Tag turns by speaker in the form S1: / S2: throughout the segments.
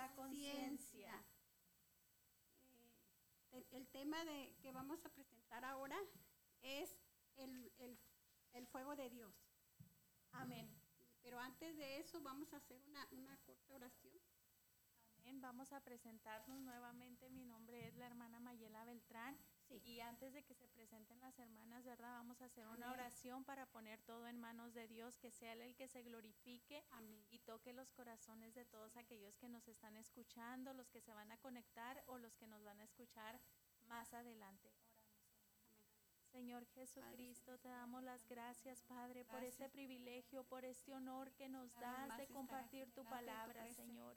S1: la conciencia.
S2: Eh, el tema de que vamos a presentar ahora es el, el fuego de Dios.
S1: Amén.
S2: Pero antes de eso vamos a hacer una, una corta oración.
S1: Amén. Vamos a presentarnos nuevamente. Mi nombre es la hermana Mayela Beltrán. Y antes de que se presenten las hermanas, ¿verdad? Vamos a hacer una oración para poner todo en manos de Dios, que sea Él el que se glorifique
S2: Amén.
S1: y toque los corazones de todos aquellos que nos están escuchando, los que se van a conectar o los que nos van a escuchar más adelante. Señor Jesucristo, te damos las gracias, Padre, por este privilegio, por este honor que nos das de compartir tu palabra, Señor.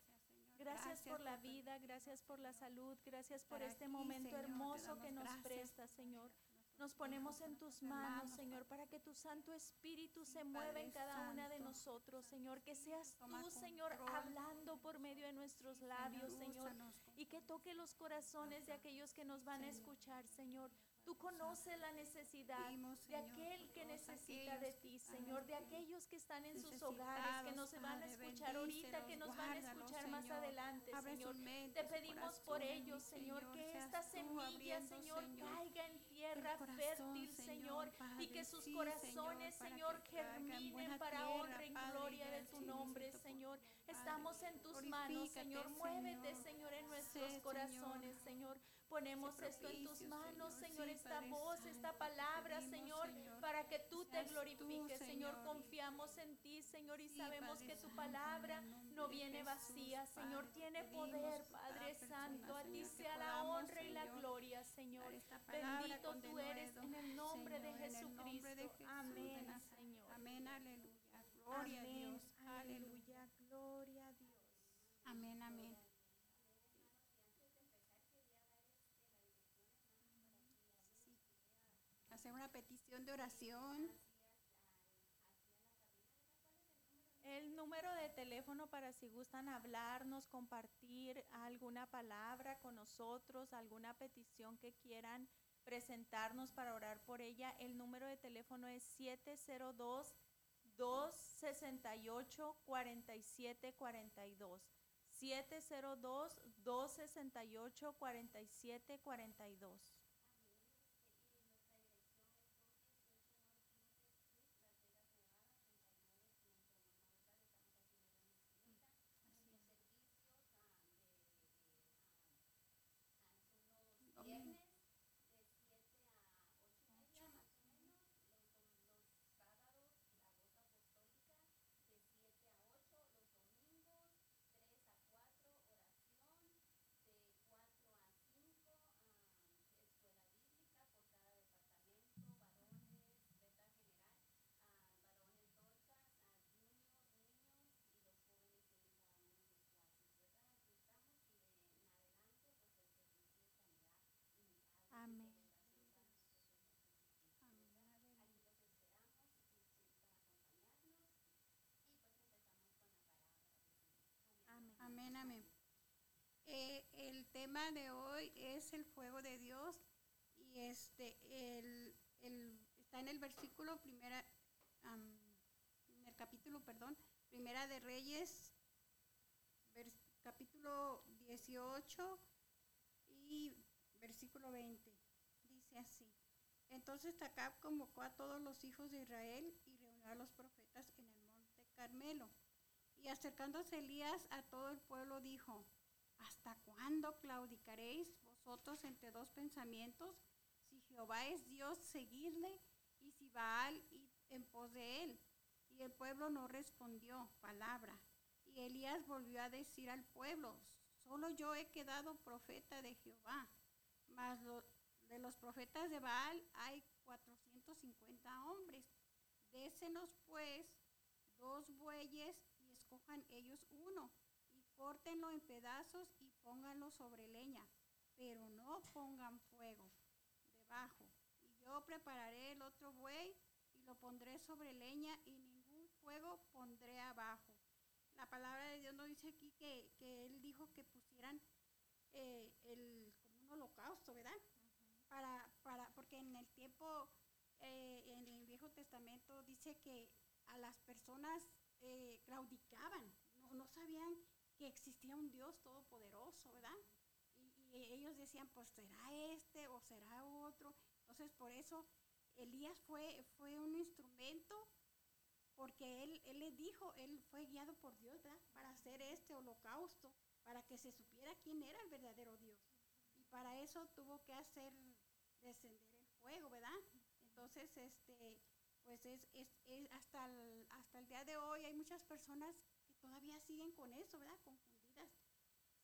S1: Gracias por la vida, gracias por la salud, gracias por este momento hermoso que nos prestas, Señor. Nos ponemos en tus manos, Señor, para que tu Santo Espíritu se mueva en cada una de nosotros, Señor. Que seas tú, Señor, hablando por medio de nuestros labios, Señor. Y que toque los corazones de aquellos que nos van a escuchar, Señor. Tú conoces la necesidad de aquel que necesita de ti, Señor, de aquellos que están en sus hogares, que nos van a escuchar ahorita, que nos van a escuchar más adelante, Señor. Te pedimos por ellos, Señor, que esta semilla, Señor, caiga en tierra fértil, Señor, y que sus corazones, Señor, germinen para honra y gloria de tu nombre, Señor. Estamos en tus manos, Señor. Muévete, Señor, en nuestros corazones, Señor. Ponemos esto en tus manos, Señor esta voz, esta palabra, Señor, para que tú te glorifiques, Señor. Confiamos en ti, Señor, y sabemos que tu palabra no viene vacía, Señor. Tiene poder, Padre Santo. A ti sea la honra y la gloria, Señor. Bendito tú eres en el nombre de Jesucristo. Amén, Señor.
S2: Amén, aleluya. Gloria a Dios.
S1: Aleluya, gloria a Dios.
S2: Amén, amén. Una petición de oración.
S1: El número de teléfono para si gustan hablarnos, compartir alguna palabra con nosotros, alguna petición que quieran presentarnos para orar por ella. El número de teléfono es 702 268 4742. 702 268 4742.
S3: viernes de 7 a 8 y media más o menos, los, los sábados la voz apostólica de 7 a 8, los domingos 3 a 4 oración, de 4 a 5 escuela bíblica por cada departamento, varones, beta general, varones dorcas, junior, niños y los jóvenes tienen cada uno sus clases, ¿verdad? Aquí estamos y de en adelante pues el servicio de sanidad
S1: Amén.
S3: Amén. Aquí los esperamos para acompañarnos y pues empezamos con la palabra.
S2: Amén. Eh, el tema de hoy es el fuego de Dios y este el, el está en el versículo primera en el capítulo perdón primera de Reyes capítulo 18 y versículo 20. Dice así. Entonces Tacab convocó a todos los hijos de Israel y reunió a los profetas en el monte Carmelo. Y acercándose Elías a todo el pueblo dijo, ¿hasta cuándo claudicaréis vosotros entre dos pensamientos? Si Jehová es Dios, seguidle, y si Baal, y en pos de él. Y el pueblo no respondió palabra. Y Elías volvió a decir al pueblo, solo yo he quedado profeta de Jehová más de los profetas de Baal hay 450 hombres. Désenos pues dos bueyes y escojan ellos uno y córtenlo en pedazos y pónganlo sobre leña, pero no pongan fuego debajo. Y yo prepararé el otro buey y lo pondré sobre leña y ningún fuego pondré abajo. La palabra de Dios nos dice aquí que, que Él dijo que pusieran eh, el, como un holocausto, ¿verdad? para, para, porque en el tiempo, eh, en el Viejo Testamento dice que a las personas eh, claudicaban, no, no sabían que existía un Dios todopoderoso, ¿verdad? Y, ellos decían, pues será este o será otro. Entonces por eso Elías fue, fue un instrumento porque él, él le dijo, él fue guiado por Dios, ¿verdad? Para hacer este holocausto, para que se supiera quién era el verdadero Dios. Y para eso tuvo que hacer descender el fuego, ¿verdad? Entonces, este, pues es, es, es hasta, el, hasta el día de hoy hay muchas personas que todavía siguen con eso, ¿verdad? Confundidas.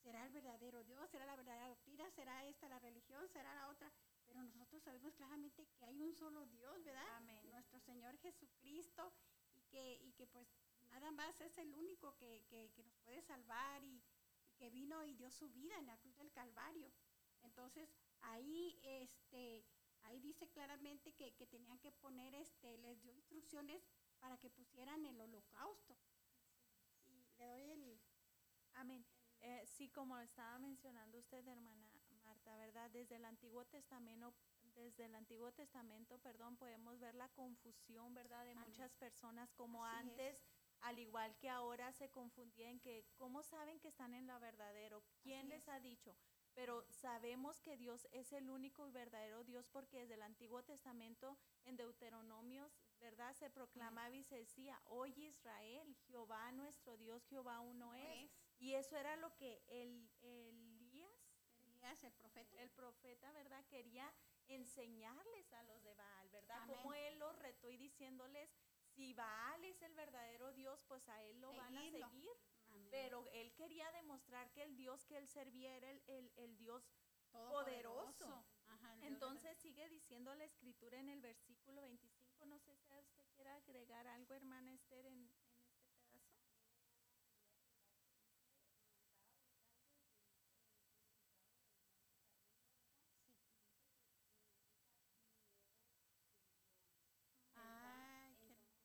S2: ¿Será el verdadero Dios? ¿Será la verdadera doctrina? ¿Será esta la religión? ¿Será la otra? Pero nosotros sabemos claramente que hay un solo Dios, ¿verdad?
S1: Amén.
S2: Nuestro Señor Jesucristo y que, y que pues nada más es el único que, que, que nos puede salvar y, y, que vino y dio su vida en la cruz del Calvario. Entonces ahí, este, ahí dice claramente que, que tenían que poner, este, les dio instrucciones para que pusieran el holocausto. Y le doy el...
S1: Amén. Eh, sí, como estaba mencionando usted, hermana Marta, ¿verdad? Desde el Antiguo Testamento, desde el Antiguo Testamento, perdón, podemos ver la confusión, ¿verdad? De
S2: Amén.
S1: muchas personas como
S2: Así
S1: antes,
S2: es.
S1: al igual que ahora se confundían que cómo saben que están en la verdadero, quién
S2: Así
S1: les
S2: es.
S1: ha dicho. Pero sabemos que Dios es el único y verdadero Dios porque desde el Antiguo Testamento en Deuteronomios, ¿verdad? Se proclamaba y se decía, oye Israel, Jehová nuestro Dios, Jehová uno es.
S2: Es
S1: Y eso era lo que el, Elías,
S2: Elías, el profeta.
S1: el profeta, ¿verdad? Quería enseñarles a los de Baal, ¿verdad?
S2: Amén.
S1: Como él los retó y diciéndoles, si Baal es el verdadero Dios, pues a él lo van a seguir. Pero él quería demostrar que el Dios que él servía era el, el- el Dios.
S2: Todopoderoso.
S1: poderoso.
S2: Ajá, el Dios de la-
S1: Entonces sigue diciendo la escritura en el versículo 25. No sé si usted quiera agregar algo, hermana Esther, en, en este pedazo.
S2: Sí. Ay, qué hermoso.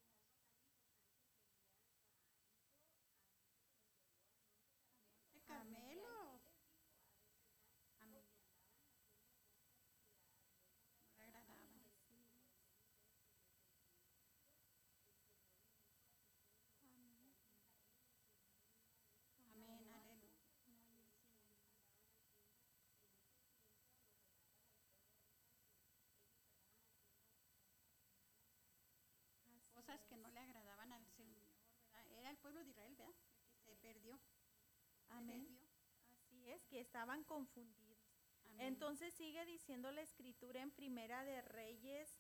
S2: Monte Carmelo. Amén. No le agradaban. Amén, aleluya.
S1: Así
S2: Cosas que
S1: es.
S2: no le agradaban al Señor, ¿verdad? Era el pueblo de Israel, ¿verdad? El que se perdió.
S1: Amén. Así es, que estaban confundidos.
S2: Amén.
S1: Entonces sigue diciendo la escritura en Primera de Reyes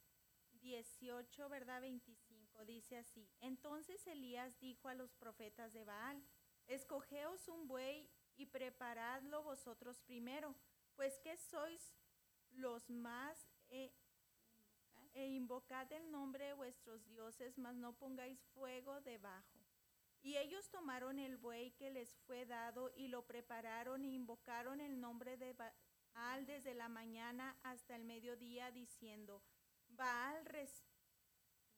S1: 18, ¿verdad? 25. Dice así. Entonces Elías dijo a los profetas de Baal, escogeos un buey y preparadlo vosotros primero, pues que sois los más eh, e invocad el nombre de vuestros dioses, mas no pongáis fuego debajo. Y ellos tomaron el buey que les fue dado y lo prepararon e invocaron el nombre de Baal desde la mañana hasta el mediodía, diciendo, Baal,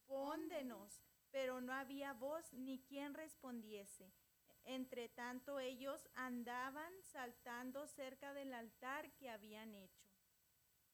S1: respóndenos. Pero no había voz ni quien respondiese. Entre tanto ellos andaban saltando cerca del altar que habían hecho.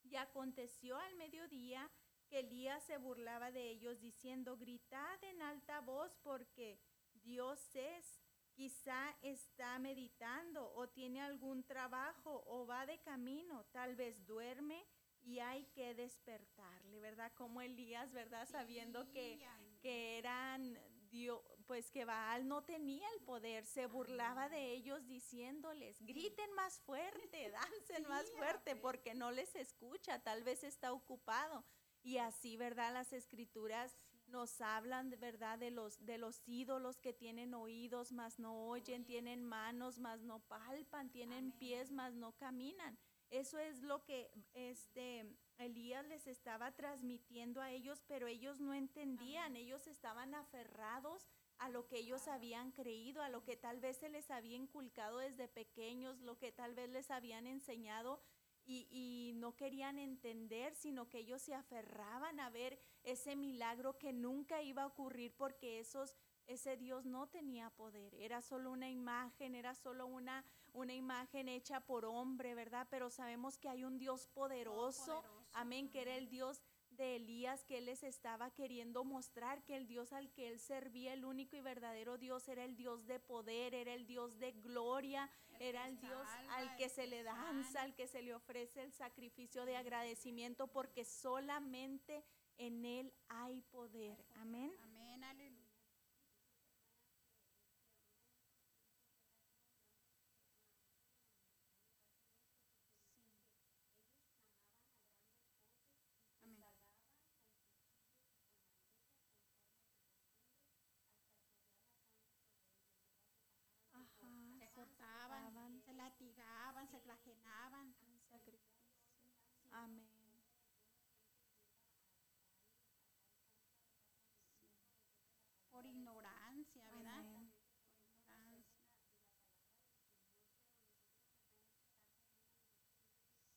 S1: Y aconteció al mediodía que Elías se burlaba de ellos, diciendo, gritad en alta voz porque Dios es, quizá está meditando o tiene algún trabajo o va de camino, tal vez duerme y hay que despertarle, ¿verdad? Como Elías, ¿verdad? Sabiendo que, que eran Dios, pues que Baal no tenía el poder, se burlaba de ellos diciéndoles, griten más fuerte, dancen
S2: Sí,
S1: más fuerte, porque no les escucha, tal vez está ocupado. Y así, ¿verdad? Las escrituras nos hablan, de ¿verdad? De los, de los ídolos que tienen oídos, mas no oyen, tienen manos, mas no palpan, tienen
S2: Amén,
S1: pies, mas no caminan. Eso es lo que este Elías les estaba transmitiendo a ellos, pero ellos no entendían, ellos estaban aferrados a lo que ellos habían creído, a lo que tal vez se les había inculcado desde pequeños, lo que tal vez les habían enseñado y, y no querían entender, sino que ellos se aferraban a ver ese milagro que nunca iba a ocurrir porque esos ese Dios no tenía poder, era solo una imagen, era solo una, una imagen hecha por hombre, ¿verdad? Pero sabemos que hay un Dios poderoso, amén, que era el Dios de Elías que él les estaba queriendo mostrar que el Dios al que él servía, el único y verdadero Dios, era el Dios de poder, era el Dios de gloria,
S2: El
S1: era el Dios
S2: salva,
S1: al
S2: el
S1: que se le
S2: sana.
S1: danza, al que se le ofrece el sacrificio de agradecimiento, porque solamente en él hay poder. Amén.
S2: Amén, aleluya. Amén.
S1: Ajá.
S2: Se cortaban,
S1: Cortaban.
S2: se latigaban, se flagenaban.
S1: en sacrificio. Amén.
S2: por ignorancia, ¿verdad?
S1: Amén.
S2: Por ignorancia.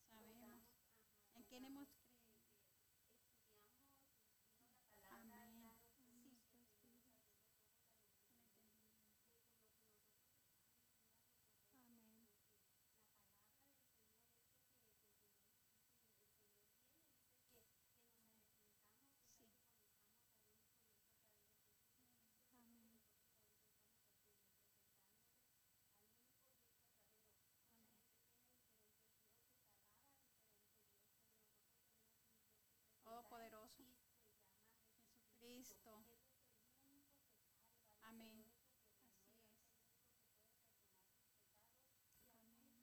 S2: Sabemos en quién hemos creído. Amén. Sí. El entendimiento.
S1: Amén.
S2: Sí.
S1: Amén.
S2: Oh, poderoso. Jesucristo. Amén. Así es.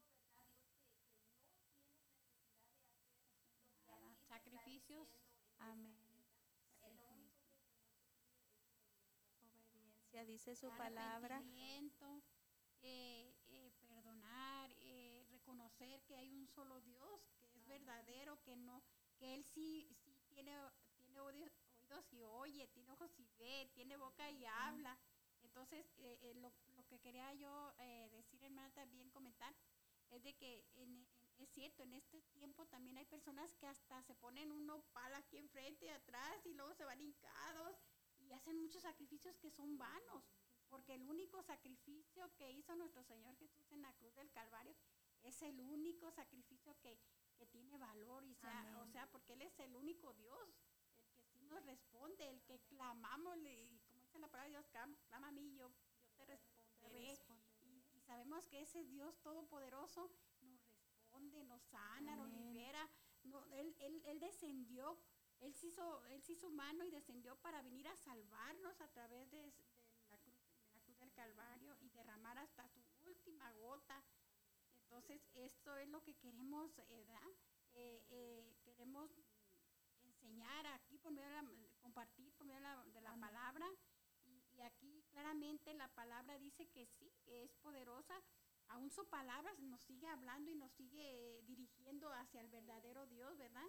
S2: Nada. Sacrificios.
S1: Amén.
S2: sacrificios.
S1: Obediencia, dice su palabra.
S2: Eh, eh, perdonar, eh, reconocer que hay un solo Dios, que es verdadero, que no, que Él sí, sí tiene, tiene oídos y oye, tiene ojos y ve, tiene boca y habla. Entonces, eh, eh, lo, lo que quería yo eh, decir, hermana, también comentar, es de que en- en- es cierto, en este tiempo también hay personas que hasta se ponen un nopal aquí enfrente y atrás y luego se van hincados y hacen muchos sacrificios que son vanos, porque el único sacrificio que hizo nuestro Señor Jesús en la cruz del Calvario es el único sacrificio que, que tiene valor, y sea,
S1: Amén.
S2: o sea, porque Él es el único Dios, nos responde, el que clamamos, y como dice la palabra de Dios, "Clam- clama a mí, yo, yo te responderé.
S1: responderé.
S2: Y, y sabemos que ese Dios todopoderoso nos responde, nos sana, nos libera. No, él, él, él descendió, él se, hizo, él se hizo humano y descendió para venir a salvarnos a través de, de la, cruz, de la cruz del Calvario y derramar hasta su última gota. Entonces, esto es lo que queremos, eh, ¿verdad? Eh, eh, queremos enseñar aquí por medio de la, compartir por medio de la, de la
S1: Amén.
S2: palabra. Y, y aquí claramente la palabra dice que sí, que es poderosa. Aún su palabra nos sigue hablando y nos sigue eh, dirigiendo hacia el verdadero Dios, ¿verdad?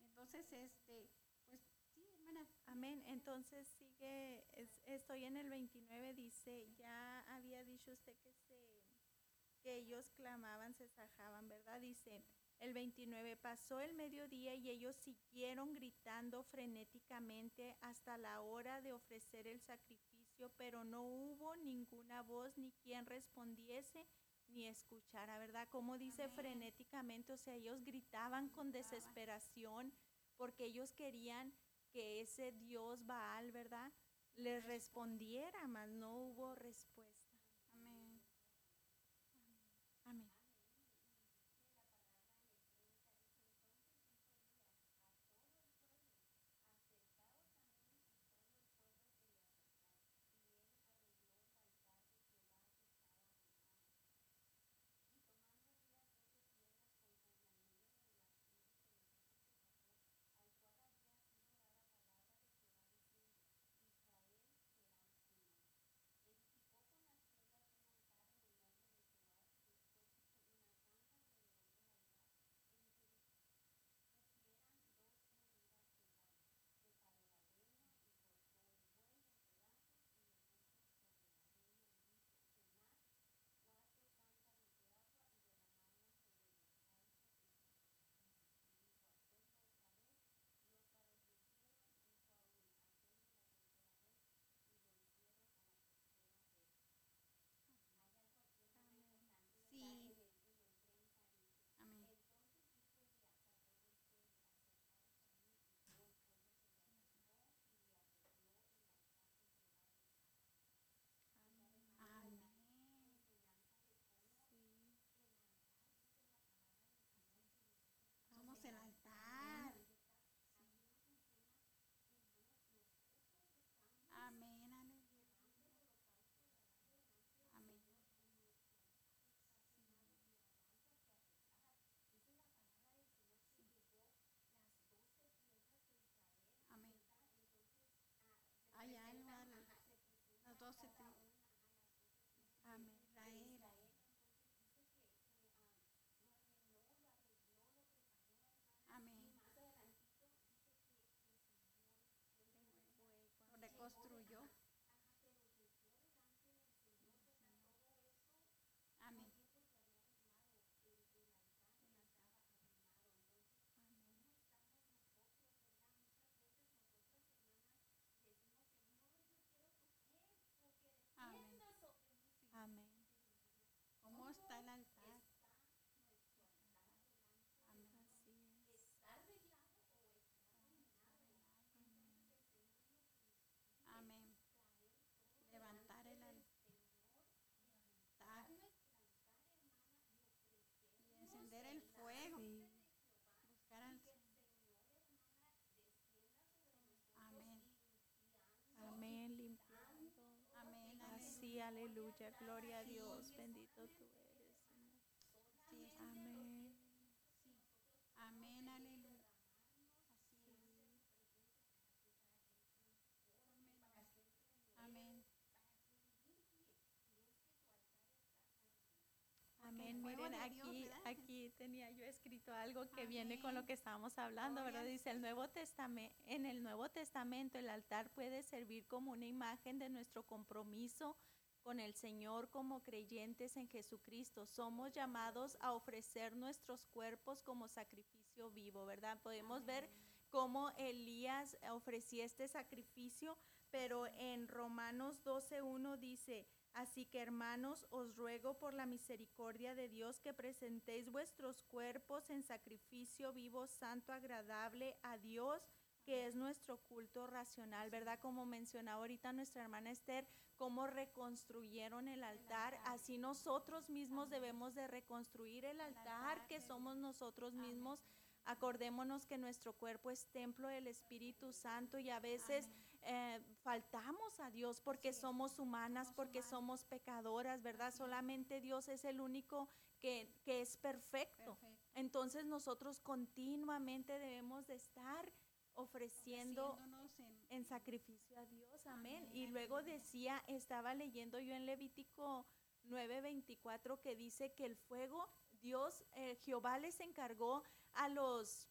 S2: Entonces, este, pues sí, hermana.
S1: Amén. Entonces sigue, es- estoy en el 29, dice, ya había dicho usted que se, que ellos clamaban, se sajaban, ¿verdad? Dice, el 29, pasó el mediodía y ellos siguieron gritando frenéticamente hasta la hora de ofrecer el sacrificio, pero no hubo ninguna voz ni quien respondiese ni escuchara, ¿verdad? Como dice
S2: Amén.
S1: frenéticamente, o sea, ellos gritaban con desesperación porque ellos querían que ese Dios Baal, ¿verdad? Les respondiera, mas no hubo respuesta. Aleluya, gloria a Dios, bendito tú eres, Señor. Amén.
S2: Amén, aleluya. Así es. Amén.
S1: Amén. Miren, aquí, aquí tenía yo escrito algo que viene con lo que estábamos hablando, ¿verdad? Dice el Nuevo Testamento, en el Nuevo Testamento el altar puede servir como una imagen de nuestro compromiso con el Señor como creyentes en Jesucristo. Somos llamados a ofrecer nuestros cuerpos como sacrificio vivo, ¿verdad? Podemos ver cómo Elías ofrecía este sacrificio, pero en Romanos 12.1 dice, así que hermanos, os ruego por la misericordia de Dios que presentéis vuestros cuerpos en sacrificio vivo, santo, agradable a Dios, que es nuestro culto racional, ¿verdad? Como mencionaba ahorita nuestra hermana Esther, cómo reconstruyeron el altar, así nosotros mismos debemos de reconstruir el altar que somos nosotros mismos. Acordémonos que nuestro cuerpo es templo del Espíritu Santo y a veces eh, faltamos a Dios porque somos humanas,
S2: Somos
S1: porque
S2: humanas.
S1: somos pecadoras, ¿verdad? Solamente Dios es el único que, que es perfecto.
S2: Perfecto.
S1: Entonces nosotros continuamente debemos de estar ofreciendo
S2: en,
S1: en sacrificio a Dios, amén.
S2: Amén,
S1: Y luego decía, estaba leyendo yo en Levítico 9:24 que dice que el fuego, Dios, eh, Jehová les encargó a los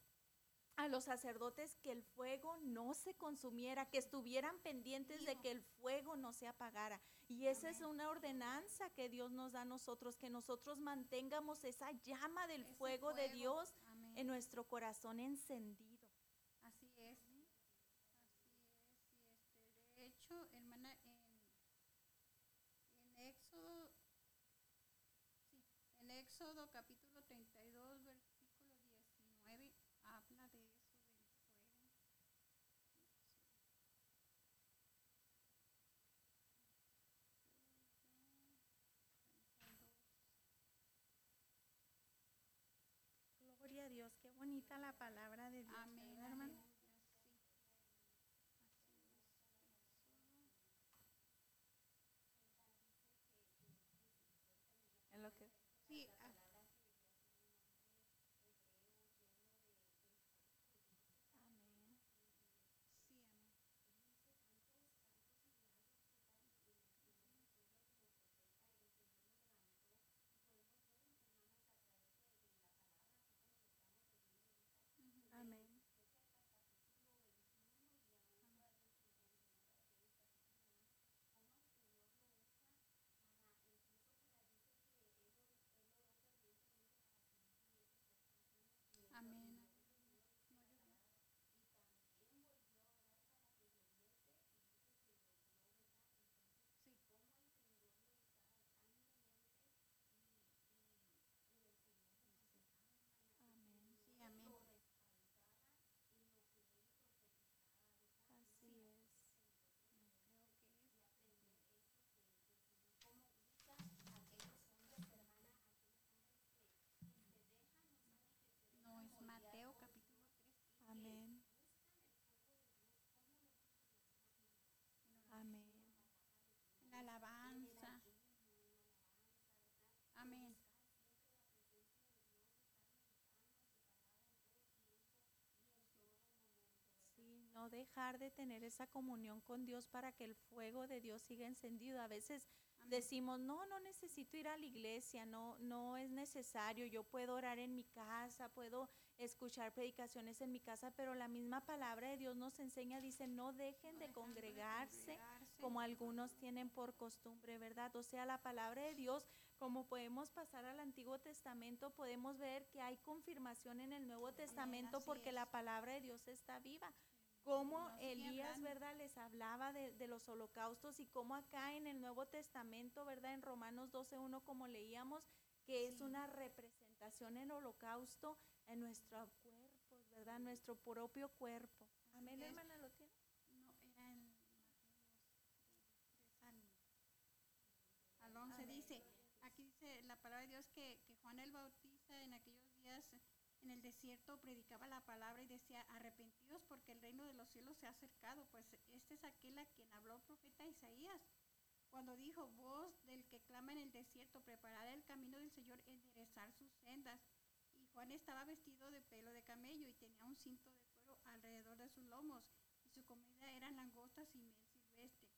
S1: a los sacerdotes que el fuego no se consumiera, que estuvieran pendientes de que el fuego no se apagara. Y esa es una ordenanza que Dios nos da a nosotros, que nosotros mantengamos esa llama del fuego de. Dios
S2: Amén.
S1: en nuestro corazón encendido.
S2: Así es. Así es. Y este, de hecho, hermana, en, en Éxodo, sí, en Éxodo capítulo 32, versículo 19, habla de eso del fuego. Éxodo. Éxodo 32.
S1: Gloria a Dios, qué bonita la palabra de Dios.
S2: Amén,
S1: ¿verdad, hermana?
S2: aleluya, sí. Así es. Éxodo.
S1: En lo que
S2: Sí, ah,
S1: Amén.
S2: sí, amén. Ujú.
S1: Amén.
S2: Amén. No llovió. Sí.
S1: Amén.
S2: Sí, amén.
S1: Así es.
S2: Creo que es. No, es Mateo capítulo 3.
S1: Amén. Amén.
S2: En la alabanza. Amén.
S1: Sí, no dejar de tener esa comunión con Dios para que el fuego de Dios siga encendido. A veces
S2: Amén.
S1: decimos, no, no necesito ir a la iglesia, no, no es necesario, yo puedo orar en mi casa, puedo escuchar predicaciones en mi casa, pero la misma palabra de Dios nos enseña, dice, no dejen
S2: No
S1: de congregarse
S2: congregarse.
S1: como algunos tienen por costumbre, ¿verdad? O sea, la palabra de Dios, como podemos pasar al Antiguo Testamento, podemos ver que hay confirmación en el Nuevo Testamento porque
S2: es.
S1: la palabra de Dios está viva. Cómo Elías. ¿verdad? Les hablaba de, de los holocaustos y cómo acá en el Nuevo Testamento, ¿verdad? En Romanos 12.1, como leíamos, que es una representación en holocausto en nuestros cuerpos, ¿verdad? Nuestro propio cuerpo. Amén, hermana, ¿lo tiene?
S2: No, era en Mateo 2, 3 al, al 11. Dice, aquí dice la palabra de Dios que, que Juan el Bautista en aquellos días en el desierto predicaba la palabra y decía, arrepentidos porque el reino de los cielos se ha acercado. Pues este es aquel a quien habló el profeta Isaías. cuando dijo, voz del que clama en el desierto, preparar el camino del Señor, enderezar sus sendas. Y Juan estaba vestido de pelo de camello y tenía un cinto de cuero alrededor de sus lomos, y su comida eran langostas y miel silvestre.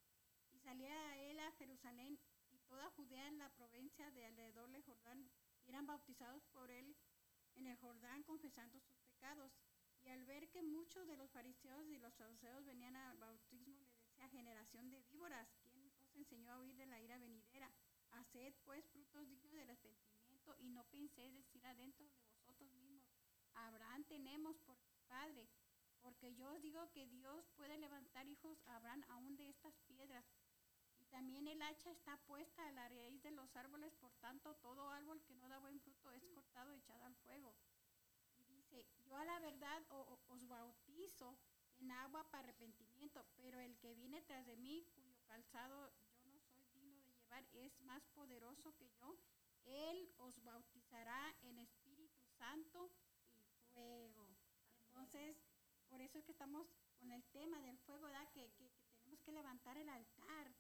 S2: Y salía a él a Jerusalén y toda Judea en la provincia de alrededor del Jordán, y eran bautizados por él en el Jordán confesando sus pecados. Y al ver que muchos de los fariseos y los saduceos venían al bautismo, le decía, generación de víboras, ¿quién os enseñó a huir de la ira venidera? Haced pues frutos dignos del arrepentimiento y no penséis decir adentro de vosotros mismos, Abraham tenemos por padre, porque yo os digo que Dios puede levantar hijos a Abraham aún de estas piedras. También el hacha está puesta a la de los árboles, por tanto todo árbol que no da buen fruto es cortado y echado al fuego. Y dice, yo a la verdad os bautizo en agua para arrepentimiento, pero el que viene tras de mí, cuyo calzado yo no soy digno de llevar, es más poderoso que yo. Él os bautizará en Espíritu Santo y fuego. Entonces, por eso es que estamos con el tema del fuego, ¿verdad? Que tenemos que levantar el altar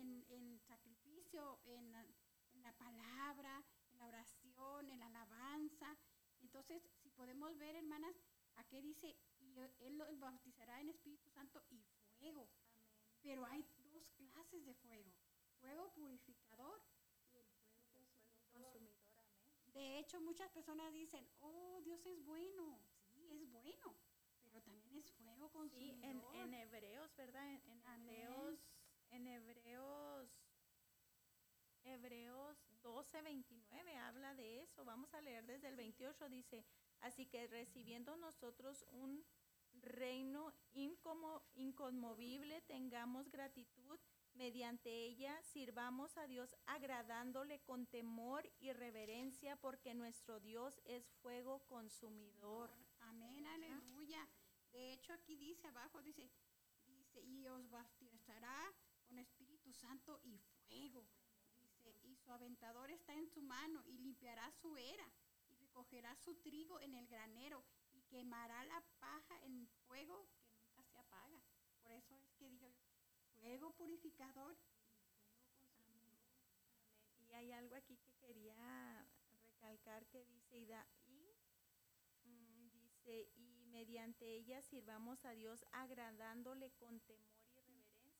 S2: en, sacrificio, en, la- en la palabra, en la oración, en la alabanza. Entonces, si podemos ver, hermanas, aquí dice, y Él los bautizará en Espíritu Santo y fuego. Pero hay dos clases de fuego, fuego purificador y el fuego consumidor.
S1: Consumidor, amén.
S2: De hecho, muchas personas dicen, oh, Dios es bueno. Sí, es bueno, pero también es fuego
S1: Sí,
S2: consumidor.
S1: en, en Hebreos, ¿verdad? En, en. Hebreos, en Hebreos, Hebreos 12, 29 habla de eso. Vamos a leer desde el 28, dice, así que recibiendo nosotros un reino incomo- inconmovible, tengamos gratitud, mediante ella sirvamos a Dios agradándole con temor y reverencia, porque nuestro Dios es fuego consumidor.
S2: Amén, aleluya. De hecho, aquí dice abajo, dice, dice, y os bautizará con Espíritu Santo y fuego. Dice, y su aventador está en su mano y limpiará su era y recogerá su trigo en el granero y quemará la paja en fuego que nunca se apaga. Por eso es que digo yo, fuego purificador y
S1: hay algo aquí que quería recalcar que dice, y, y, mm, dice, y mediante ella sirvamos a Dios agradándole con temor.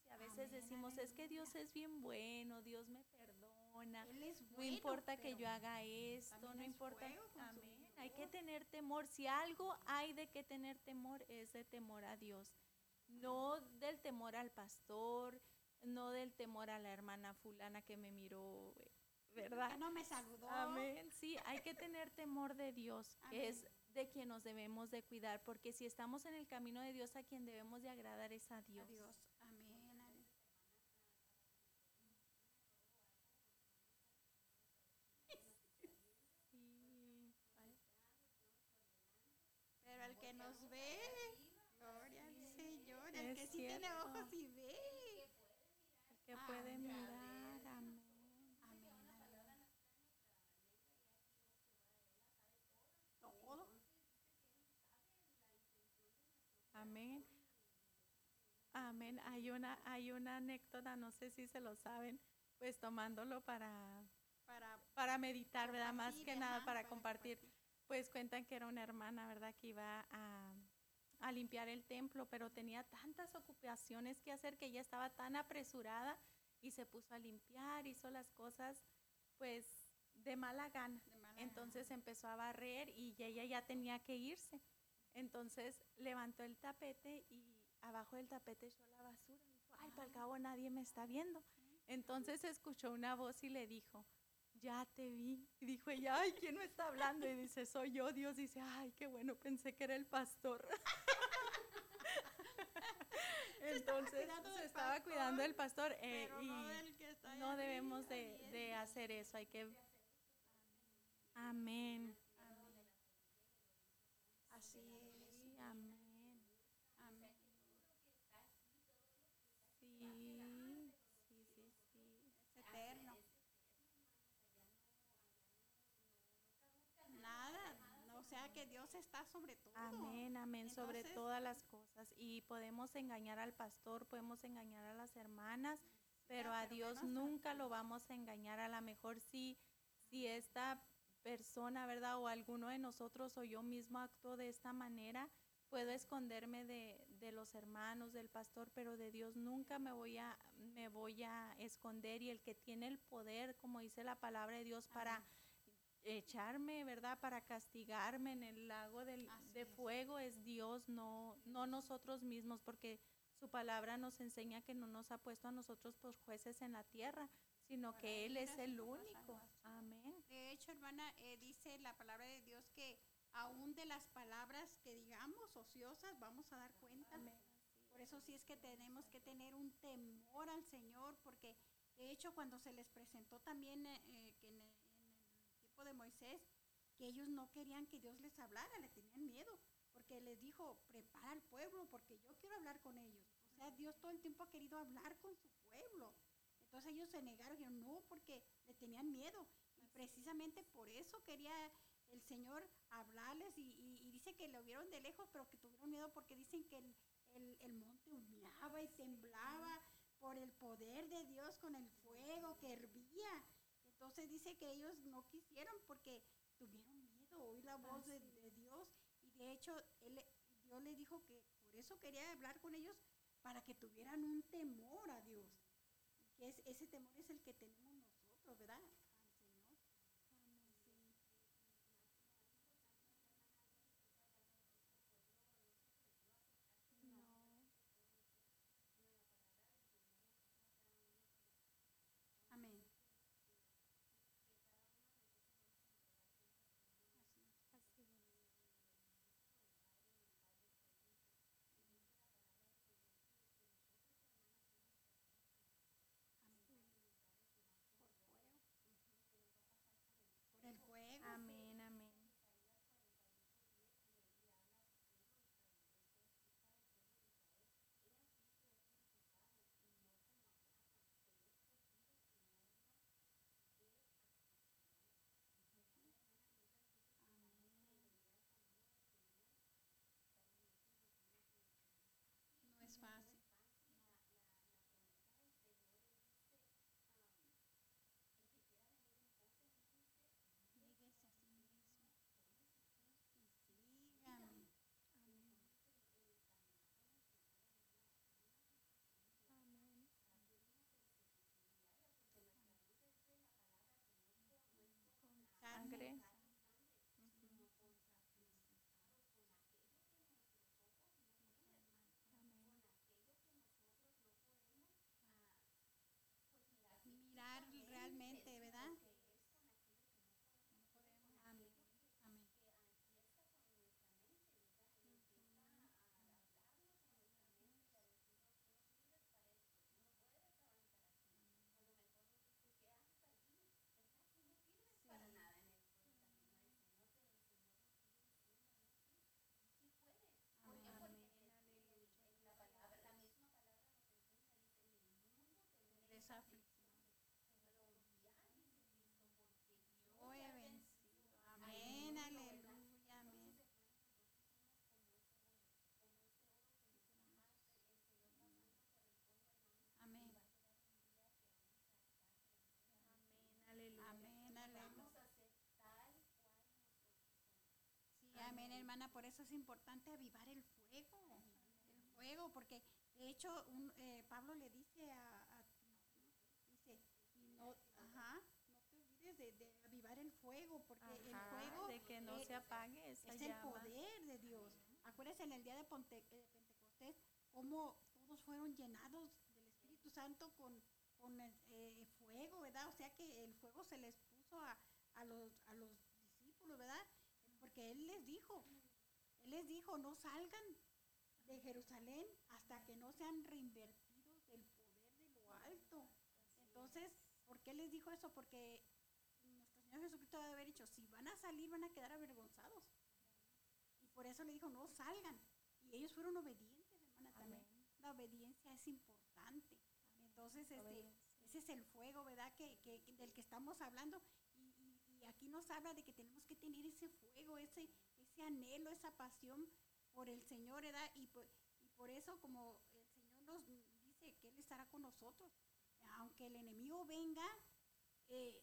S1: A veces
S2: Amén,
S1: decimos, es que Dios es bien bueno, Dios me perdona.
S2: Él es
S1: No importa que yo haga esto, no importa. Amén. Hay que tener temor. Si algo hay de que tener temor, es de temor a Dios. No del temor al pastor, no del temor a la hermana fulana que me miró, ¿verdad?
S2: que no me saludó.
S1: Amén. Sí, hay que tener temor de Dios, que es
S2: Amén.
S1: de quien nos debemos de cuidar, porque si estamos en el camino de Dios, a quien debemos de agradar es a Dios.
S2: Dios. Amén. ale-
S1: Sí. Ay,
S2: Pero el que nos ve, gloria al Señor, el que sí tiene ojos y ve.
S1: el que puede mirar, amén.
S2: Amén. Todo.
S1: Amén. Amén. Hay una, hay una anécdota, no sé si se lo saben, pues tomándolo para,
S2: Para
S1: para meditar, ¿verdad? Más que nada para compartir. Pues cuentan que era una hermana, ¿verdad? Que iba a, a limpiar el templo, pero tenía tantas ocupaciones que hacer que ella estaba tan apresurada y se puso a limpiar, hizo las cosas pues de mala gana.
S2: de mala
S1: Entonces empezó a barrer y ella ya tenía que irse. Entonces levantó el tapete y abajo del tapete echó la basura. Dijo, ay, para el cabo nadie me está viendo. Entonces escuchó una voz y le dijo, ya te vi. Y dijo ella, ay, ¿quién me está hablando? Y dice, soy yo. Dios dice, ay, qué bueno, pensé que era el pastor. Entonces
S2: cuidando
S1: se estaba
S2: pastor,
S1: cuidando del pastor eh,
S2: Pero
S1: y
S2: no del que está ahí
S1: no debemos de, de hacer eso. Hay que... Amén.
S2: Así es.
S1: Sí, amén.
S2: Amén.
S1: Sí, sí, sí, sí.
S2: Es eterno. Nada. no, O sea que Dios está sobre todo.
S1: Amén, amén, sobre todas las cosas. Y podemos engañar al pastor, podemos engañar a las hermanas, pero a
S2: pero
S1: Dios
S2: a-
S1: nunca lo vamos a engañar. A lo mejor si, si esta persona, ¿verdad? O alguno de nosotros o yo mismo actúo de esta manera, puedo esconderme de, de los hermanos, del pastor, pero de Dios nunca me voy a me voy a esconder y el que tiene el poder, como dice la palabra de Dios, para echarme, ¿verdad? Para castigarme en el lago del, de
S2: es.
S1: fuego es Dios, no, no nosotros mismos, porque su palabra nos enseña que no nos ha puesto a nosotros por jueces en la tierra, sino que Él es el único. Amén.
S2: De hecho, hermana, eh, dice la palabra de Dios que aún de las palabras que digamos ociosas vamos a dar cuenta. Por eso sí es que tenemos que tener un temor al Señor, porque de hecho cuando se les presentó también eh, eh, que en el tiempo de Moisés, que ellos no querían que Dios les hablara, le tenían miedo, porque les dijo, prepara al pueblo, porque yo quiero hablar con ellos. O sea, Dios todo el tiempo ha querido hablar con su pueblo. Entonces ellos se negaron, dijeron, no, porque le tenían miedo. Y precisamente por eso quería el Señor hablarles y, y- y dice que lo vieron de lejos, pero que tuvieron miedo porque dicen que el, el- el monte humeaba y temblaba por el poder de Dios con el fuego que hervía. Entonces dice que ellos no quisieron porque tuvieron miedo, oír la voz de, de Dios. Y de hecho, él, Dios le dijo que por eso quería hablar con ellos para que tuvieran un temor a Dios. Y que es, ese temor es el que tenemos nosotros, ¿verdad? Al Señor. Sí. Amén. Así es.
S1: Así es.
S2: Amén. Por fuego. Por el fuego.
S1: Amén, amén.
S2: No es fácil. Níguese a sí mismo. Y sígame.
S1: Amén. Amén. Con
S2: Carne.
S1: sangre. Amén.
S2: Mirar realmente, ¿verdad? No podemos. Amén. Amén. Esa aflicción. Yo he vencido. Amén, aleluya, amén. Amén.
S1: Amén, aleluya.
S2: Amén, aleluya. Sí, amén, hermana. Por eso es importante avivar el fuego. El fuego, porque de hecho un, eh, Pablo le dice a, dice, y no, ajá, no te olvides de, de avivar el fuego, porque el fuego
S1: de que no
S2: eh,
S1: se apague esa
S2: es el poder de Dios. Acuérdense en el día de, Ponte- eh, Pentecostés, cómo todos fueron llenados del Espíritu Santo con, con el, eh, fuego, ¿verdad? O sea que el fuego se les puso a, a los, a los discípulos, ¿verdad? Porque Él les dijo, Él les dijo, no salgan de Jerusalén hasta que no sean reinvertidos del poder de lo alto. Entonces, ¿por qué les dijo eso? Porque nuestro Señor Jesucristo debe haber dicho, si van a salir van a quedar avergonzados. Y por eso le dijo, no salgan. Y ellos fueron obedientes, hermana, también. La obediencia es importante. Entonces, este, ese es el fuego, ¿verdad? Que- que- del que estamos hablando. Aquí nos habla de que tenemos que tener ese fuego, ese, ese anhelo, esa pasión por el Señor, ¿verdad? Y por, eso, como el Señor nos dice que Él estará con nosotros, aunque el enemigo venga, eh,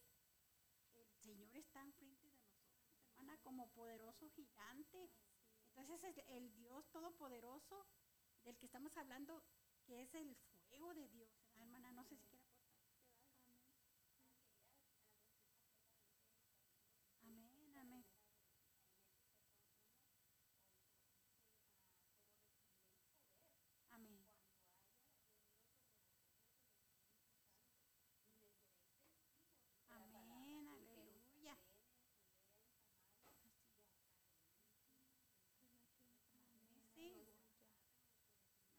S2: el Señor está enfrente de nosotros, hermana, como poderoso gigante. Entonces es el Dios todopoderoso del que estamos hablando, que es el fuego de Dios, ¿verdad, hermana. No sé si quiere aportar usted algo. Amén, amén. Amén. Amén, aleluya. Sí.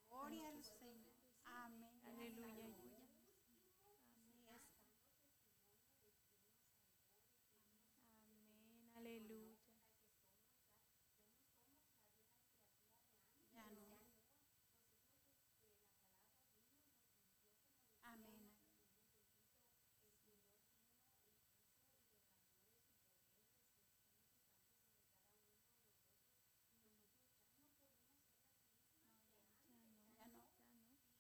S2: Gloria al Señor. Amén.
S1: Aleluya.
S2: Así es.
S1: Amén, aleluya.
S2: Ya no. Amén.
S1: Ya no,
S2: Ya no.
S1: ya no.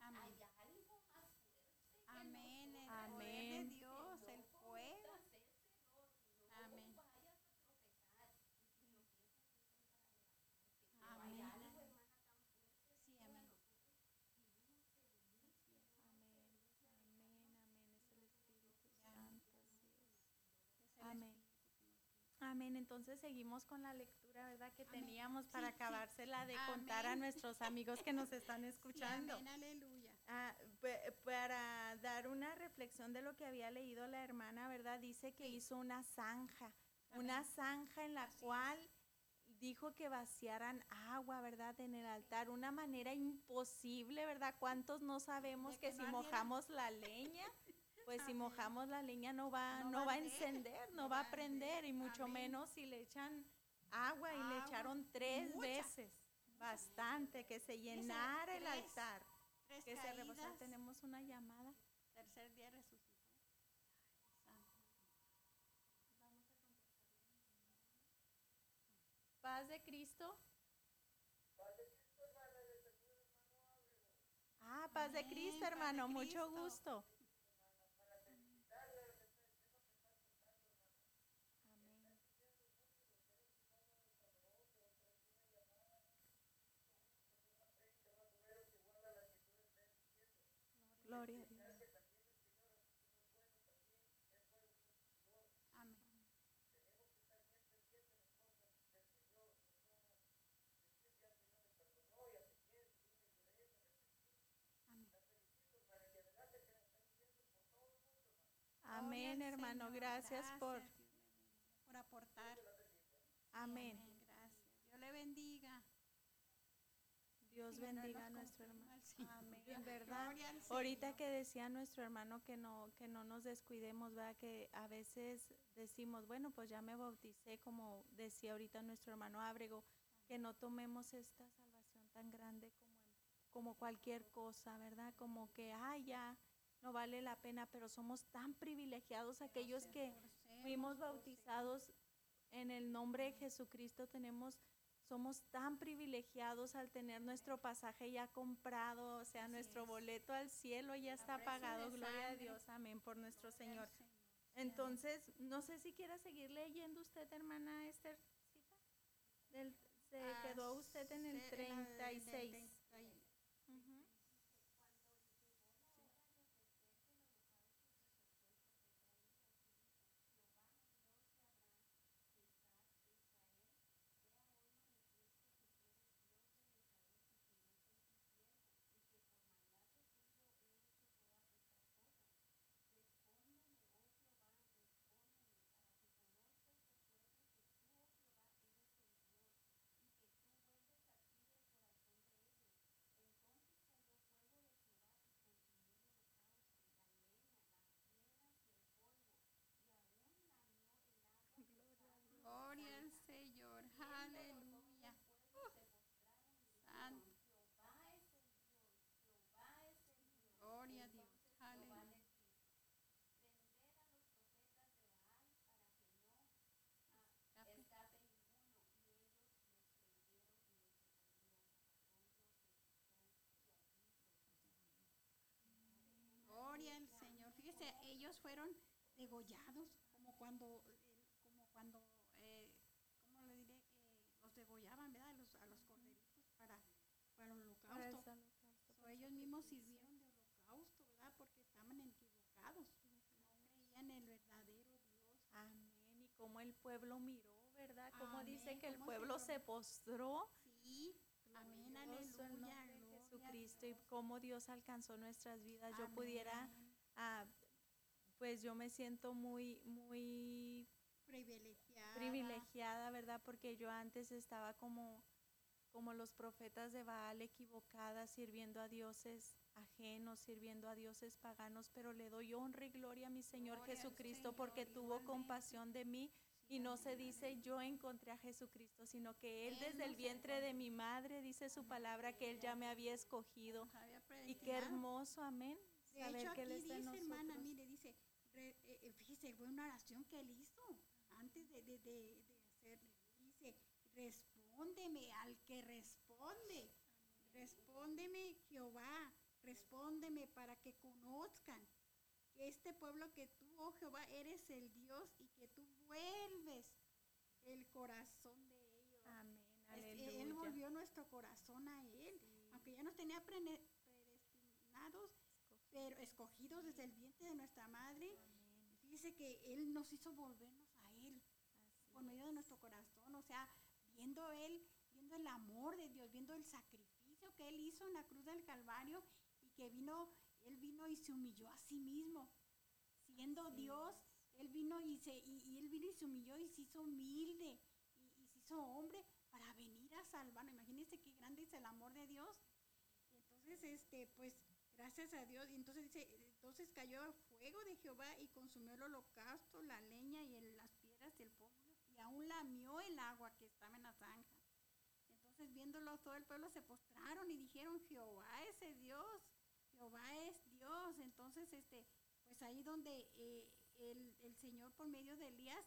S2: Amén.
S3: Hay algo más fuerte que
S2: Amén. El
S1: Amén.
S2: poder de Dios, el fuego.
S3: cometas ese error, no
S2: Amén.
S3: vayas a tropezar. Y si tropiezas, yo estoy para levantarte. Pero
S2: Amén.
S3: hay algo, hermana, tan fuerte
S2: Sí,
S3: dentro de
S2: amén.
S3: nosotros que no nos permite, no nos
S1: Amén,
S3: permite
S1: amén, amén. Es el Espíritu
S2: Ya.
S1: Santo, así es.
S2: Es el
S1: Amén.
S2: Espíritu que nos guía.
S1: Amén. Entonces seguimos con la lectura, ¿verdad? Que
S2: Amén.
S1: teníamos para
S2: sí.
S1: acabársela de contar a nuestros amigos que nos están
S2: Sí,
S1: escuchando.
S2: amén, aleluya.
S1: Ah, para dar una reflexión de lo que había leído la hermana, ¿verdad? Dice que hizo una zanja, una zanja en la
S2: Así es.
S1: cual dijo que vaciaran agua, ¿verdad? En el altar, una manera imposible, ¿verdad? ¿Cuántos no sabemos
S2: De
S1: que,
S2: que
S1: si
S2: no
S1: mojamos la leña, pues si mojamos la leña no va,
S2: No
S1: no,
S2: va a
S1: encender, no
S2: no
S1: va a prender, y mucho
S2: Amén.
S1: menos si le echan agua y le echaron tres
S2: mucha,
S1: veces, bastante, que se llenara el
S2: tres.
S1: altar
S2: Tres
S1: que se rebosara. Tenemos una llamada.
S2: tercer día resucitó.
S1: Paz de Cristo. Ah, paz de Cristo,
S2: paz de
S1: hermano. Mucho
S2: Cristo.
S1: gusto. Gloria a Dios.
S2: Amén. Amén.
S1: Hermano. Gracias por.
S2: Por aportar.
S1: Amén.
S2: Gracias. Dios le bendiga.
S1: Dios bendiga a nuestro hermano.
S2: Señor.
S1: Amén. En verdad. Ahorita que decía nuestro hermano que no, que no nos descuidemos, ¿verdad? Que a veces decimos, bueno, pues ya me bauticé, como decía ahorita nuestro hermano Ábrego, que no tomemos esta salvación tan grande como, como cualquier cosa, ¿verdad? Como que, ay, ya no vale la pena, pero somos tan privilegiados aquellos que fuimos bautizados en el nombre de Jesucristo, tenemos somos tan privilegiados al tener nuestro pasaje ya comprado, o sea,
S2: Así
S1: nuestro
S2: es.
S1: boleto al cielo ya está pagado, gloria a. Dios, amén, por nuestro Señor. Entonces, no sé si quiera seguir leyendo usted, hermana. Del, se
S2: amén.
S1: quedó usted en el
S2: Ah, sí, en la del
S1: 36.
S2: 30 y-
S1: Ujú.
S3: Respóndeme, oh Jehová, respóndeme, para que conozca este pueblo que tú, oh Jehová, eres el Dios, y que tú vuelves a ti el corazón de ellos,
S2: fueron degollados, como cuando, el- como cuando, eh, ¿cómo le diré? Eh, los degollaban, ¿verdad? Los- a los corderitos para, para el
S1: Para el
S2: holocausto. So, ellos mismos sirvieron de holocausto, ¿verdad? Porque estaban equivocados, no creían en el verdadero Dios.
S1: Amén. Y como el pueblo miró, ¿verdad? Como dice que el
S2: se
S1: pueblo se postró.
S2: Sí, amén,
S1: Glorioso el
S2: aleluya,
S1: nombre de Jesucristo y cómo Dios alcanzó nuestras vidas. Yo pudiera, ah, pues yo me siento muy, muy
S2: privilegiada.
S1: privilegiada, ¿verdad? Porque yo antes estaba como, como los profetas de Baal, equivocada, sirviendo a dioses ajenos, sirviendo a dioses paganos, pero le doy honra y gloria a mi Señor
S2: Gloria
S1: Jesucristo
S2: Señor,
S1: porque tuvo compasión de mí.
S2: Sí,
S1: Y no
S2: amén,
S1: se dice yo encontré a Jesucristo, sino que Él
S2: Él
S1: desde el vientre de mi madre dice su palabra que Él ya me había escogido.
S2: Había
S1: Y qué hermoso, amén.
S2: De
S1: Saber
S2: hecho,
S1: que Él
S2: aquí
S1: está en
S2: dice, hermana, mire, fíjese, fue una oración que él hizo antes de, de, de, de hacer. Dice, respóndeme al que responde. Respóndeme, Jehová, respóndeme para que conozcan que este pueblo que tú, oh Jehová, eres el Dios y que tú vuelves el corazón de ellos.
S1: Amén, aleluya.
S2: él volvió nuestro corazón a Él,
S1: Sí.
S2: aunque ya nos tenía predestinados, pero escogidos desde el vientre de nuestra madre.
S1: Amén.
S2: Fíjese que Él nos hizo volvernos a Él
S1: Así
S2: por medio de nuestro corazón, o sea, viendo Él, viendo el amor de Dios, viendo el sacrificio que Él hizo en la cruz del Calvario y que vino, Él vino y se humilló a sí mismo, siendo
S1: Así
S2: Dios. Él vino y, se, y, y él vino y se humilló y se hizo humilde y, y se hizo hombre para venir a salvarnos. Imagínense qué grande es el amor de Dios. Y entonces, este, pues, gracias a Dios. Y entonces dice, entonces cayó fuego de Jehová y consumió el holocausto, la leña y el- las piedras y el polvo. Y aún lamió el agua que estaba en la zanja. Entonces, viéndolo todo el pueblo se postraron y dijeron, Jehová es Dios, Jehová es Dios. Entonces, este, pues ahí donde eh, el, el Señor por medio de Elías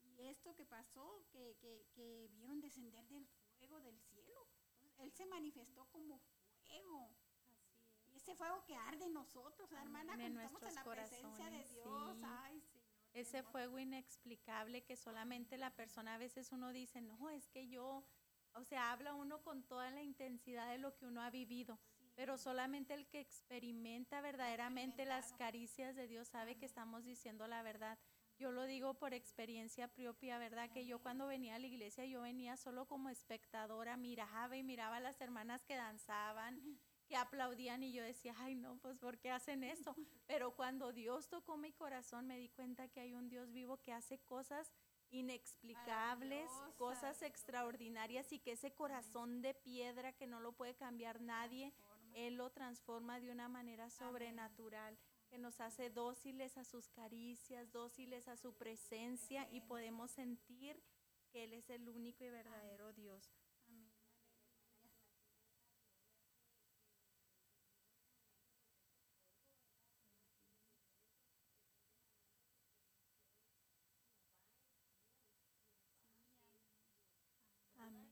S2: y esto que pasó, que, que, que vieron descender del fuego del cielo. Él se manifestó como fuego. Ese fuego que arde en nosotros, ¿verdad, hermana, cuando estamos en la presencia de Dios.
S1: sí.
S2: Ay, Señor. qué
S1: Ese fuego inexplicable que solamente la persona a veces uno dice, no, es que yo, o sea, habla uno con toda la intensidad de lo que uno ha vivido,
S2: Sí.
S1: pero solamente el que experimenta verdaderamente las caricias de Dios sabe que estamos diciendo la verdad. Yo lo digo por experiencia propia, ¿verdad? Que yo cuando venía a la iglesia, yo venía solo como espectadora, miraba y miraba a las hermanas que danzaban, que aplaudían y yo decía, ay no, pues ¿por qué hacen eso? Pero cuando Dios tocó mi corazón me di cuenta que hay un Dios vivo que hace cosas inexplicables, cosas extraordinarias y que ese corazón de piedra que no lo puede cambiar nadie. Él lo transforma de una manera sobrenatural, que nos hace dóciles a sus caricias, dóciles a su presencia y podemos sentir que Él es el único y verdadero Dios.
S2: Amén. Aleluya.
S1: Amén.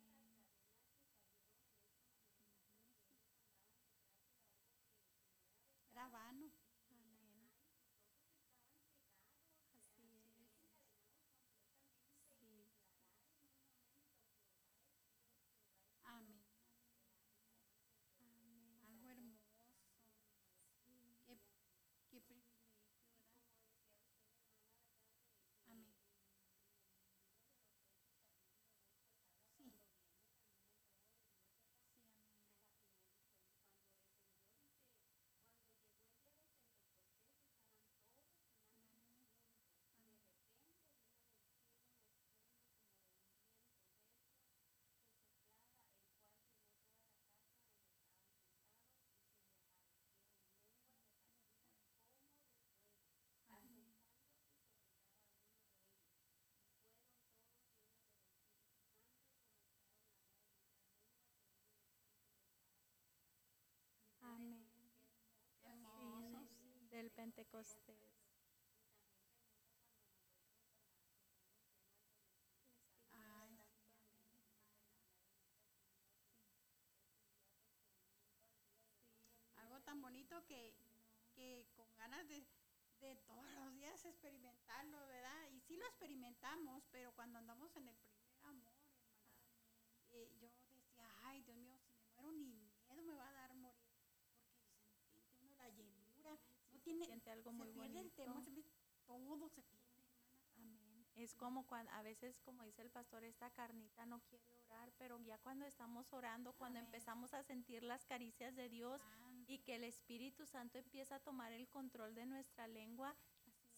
S2: Era vano.
S1: Amén. Así es. Sí.
S2: Amén.
S1: Amén.
S2: Algo hermoso.
S1: Sí.
S2: Qué, qué privilegio, ¿verdad? Amén. Sí. Sí, amén. Amén. Amén.
S1: Amén.
S2: Qué hermoso.
S1: Sí, del Pentecostés.
S2: Algo tan bonito que, que con ganas de, de todos los días experimentarlo, ¿verdad? Y sí lo experimentamos, pero cuando andamos en el primer amor, hermana, eh, yo decía, ay, Dios mío, si me muero ni miedo me va a dar morir, porque se siente uno la llenura, no tiene,
S1: siente algo
S2: se
S1: muy
S2: el se pierde- todo se pierde, hermana.
S1: Amén. Es como cuando a veces, como dice el pastor, esta carnita no quiere orar, pero ya cuando estamos orando, cuando
S2: Amén.
S1: empezamos a sentir las caricias de Dios y que el Espíritu Santo empieza a tomar el control de nuestra lengua,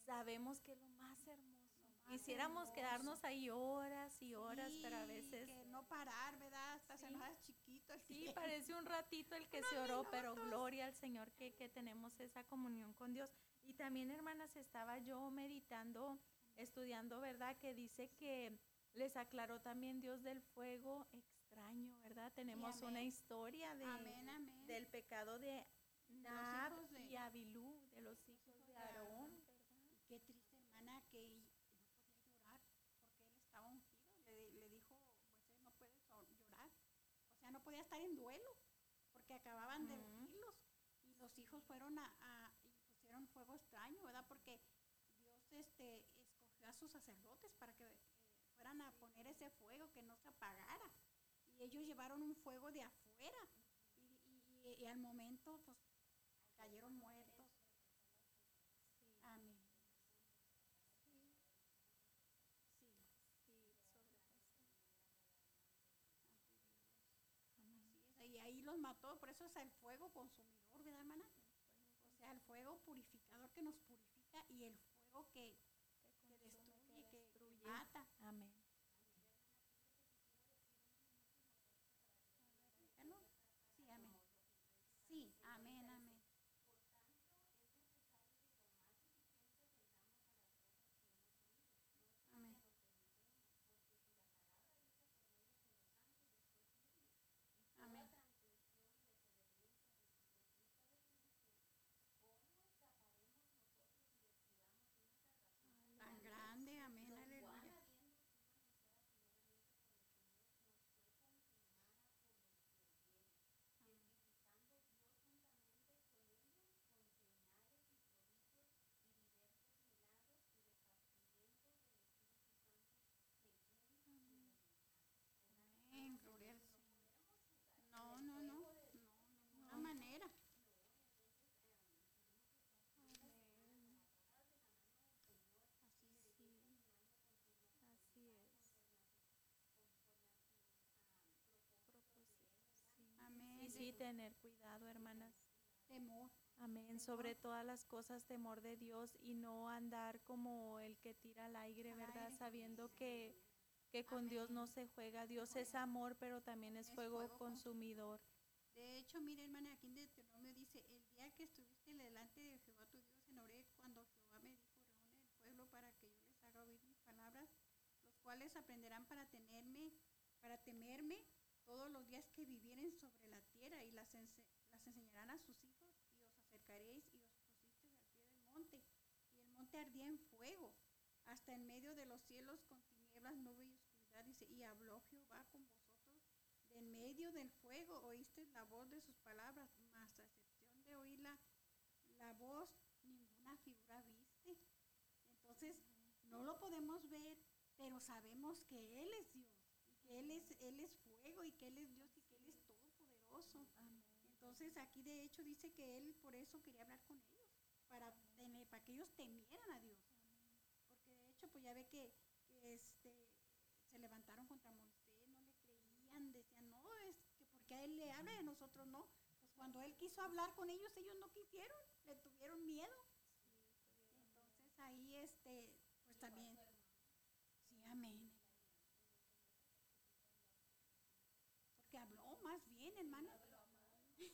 S1: sabemos que es lo más hermoso.
S2: Lo más
S1: Quisiéramos
S2: hermoso.
S1: quedarnos ahí horas y horas, pero a veces
S2: que no parar, ¿verdad? Hasta se
S1: Sí.
S2: nos hace el
S1: sí, parece un ratito el que
S2: Unos
S1: se oró, pero gloria al Señor que, que tenemos esa comunión con Dios. Y también, hermanas, estaba yo meditando, estudiando, ¿verdad? Que dice que les aclaró también Dios del fuego extraño, ¿verdad? Tenemos una historia de,
S2: Amén, amén.
S1: del pecado de
S2: hijos de-
S1: y Abilú, de los hijos de Aarón,
S2: Aarón.
S1: ¿verdad?
S2: Y qué triste, hermana, que no podía llorar porque él estaba ungido. Le, le dijo, Moisés, no puedes o- llorar. O sea, no podía estar en duelo porque acababan de
S1: Ujú.
S2: ungirlos. Y los hijos fueron a, a- y pusieron fuego extraño, ¿verdad? Porque Dios este, escogió a sus sacerdotes para que eh, fueran a poner ese fuego, que no se apagara. Y ellos llevaron un fuego de afuera. Y, y- y al momento, pues, cayeron muertos. Amén. Sí,
S1: Sí, sobrepasa.
S2: Santo Dios. Así es. Y ahí los mató, por eso es el fuego consumidor, ¿verdad, hermana? O sea, el fuego purificador que nos purifica y el fuego que, que
S1: consume,
S2: destruye, que, que
S1: destruye.
S2: mata.
S1: Amén.
S2: Explícanos. Sí, amén. Sí, amén, amén.
S3: Por tanto, es necesario que con más diligencia atendamos a las cosas que hemos oído, no sea
S2: Amén.
S3: que nos deslizemos, porque si la palabra dicha por medio de los ángeles fue firme, y toda
S2: Amén.
S3: transgresión y desobediencia recibió justa retribución, ¿cómo escaparemos nosotros si descuidamos una salvación
S2: Tan grande, amén,
S3: lo cual,
S2: aleluya.
S3: habiendo sido anunciada primeramente por el Señor, nos fue confirmada por los que oyeron, testificando Dios juntamente con ellos con señales y prodigios y diversos milagros y repartimientos del Espíritu Santo según su voluntad. ¿Verdad?
S2: Amén, gloria al Señor.
S3: Podemos jugar
S2: No,
S3: con el
S2: no, no,
S3: fuego de
S2: no, de ninguna manera.
S3: no, entonces em, tenemos que estar firmes, hermanas, agarradas de la mano del Señor
S2: Así
S3: y
S2: es.
S3: seguir caminando conforme a su
S1: Así
S3: voluntad,
S1: es.
S3: conforme a sus, conforme a sus am, propósitos de Él, ¿verdad?
S1: Sí.
S2: Amén.
S1: Y tener cuidado, hermanas.
S2: Temor.
S1: Amén. Sobre todas las cosas, temor de Dios y no andar como el que tira al aire, ¿verdad? Sabiendo que, que con Dios no se juega. Dios es amor, pero también es fuego consumidor.
S2: De hecho, mire, hermana, aquí en Deuteronomio dice, el día que estuviste delante de Jehová tu Dios en Oreb, cuando Jehová me dijo, reúne el pueblo para que yo les haga oír mis palabras, los cuales aprenderán para tenerme, para temerme todos los días que vivieren sobre la tierra y las, ense- las enseñarán a sus hijos y os acercaréis y os pusisteis al pie del monte. Y el monte ardía en fuego, hasta en medio de los cielos con tinieblas, nube y oscuridad, dice, y habló Jehová con vosotros de en medio del fuego oíste la voz de sus palabras, mas a excepción de oír la, la voz, ninguna figura viste. Entonces, no lo podemos ver, pero sabemos que Él es Dios, y que Él es, Él es fuego, y que Él es Dios, y que Él es todopoderoso.
S1: Amén.
S2: Entonces, aquí de hecho dice que Él por eso quería hablar con ellos, para, tener, para que ellos temieran a Dios. Porque de hecho, pues ya ve que, que, este, se levantaron contra Moisés, no le creían, decían, no, es que porque a él le habla y a nosotros no. Pues cuando él quiso hablar con ellos, ellos no quisieron, le tuvieron miedo. Entonces ahí, este, pues también.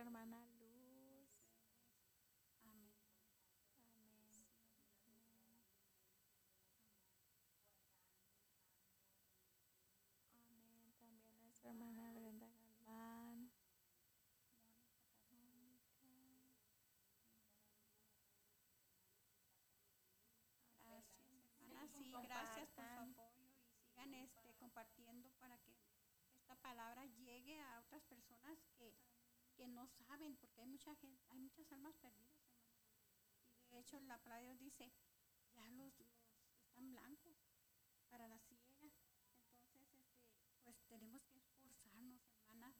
S2: hermana
S1: Luz.
S2: Amén.
S1: Amén. Amén. También nuestra hermana Brenda Galván.
S2: Gracias, hermanas. Sí, gracias por su apoyo y sigan este, compartiendo para que esta palabra llegue a otras personas que, que no saben, porque hay mucha gente, hay muchas almas perdidas, hermana. Y de hecho la palabra de Dios dice, ya los, los están blancos para la ciega. Entonces, este, pues tenemos que esforzarnos, hermana,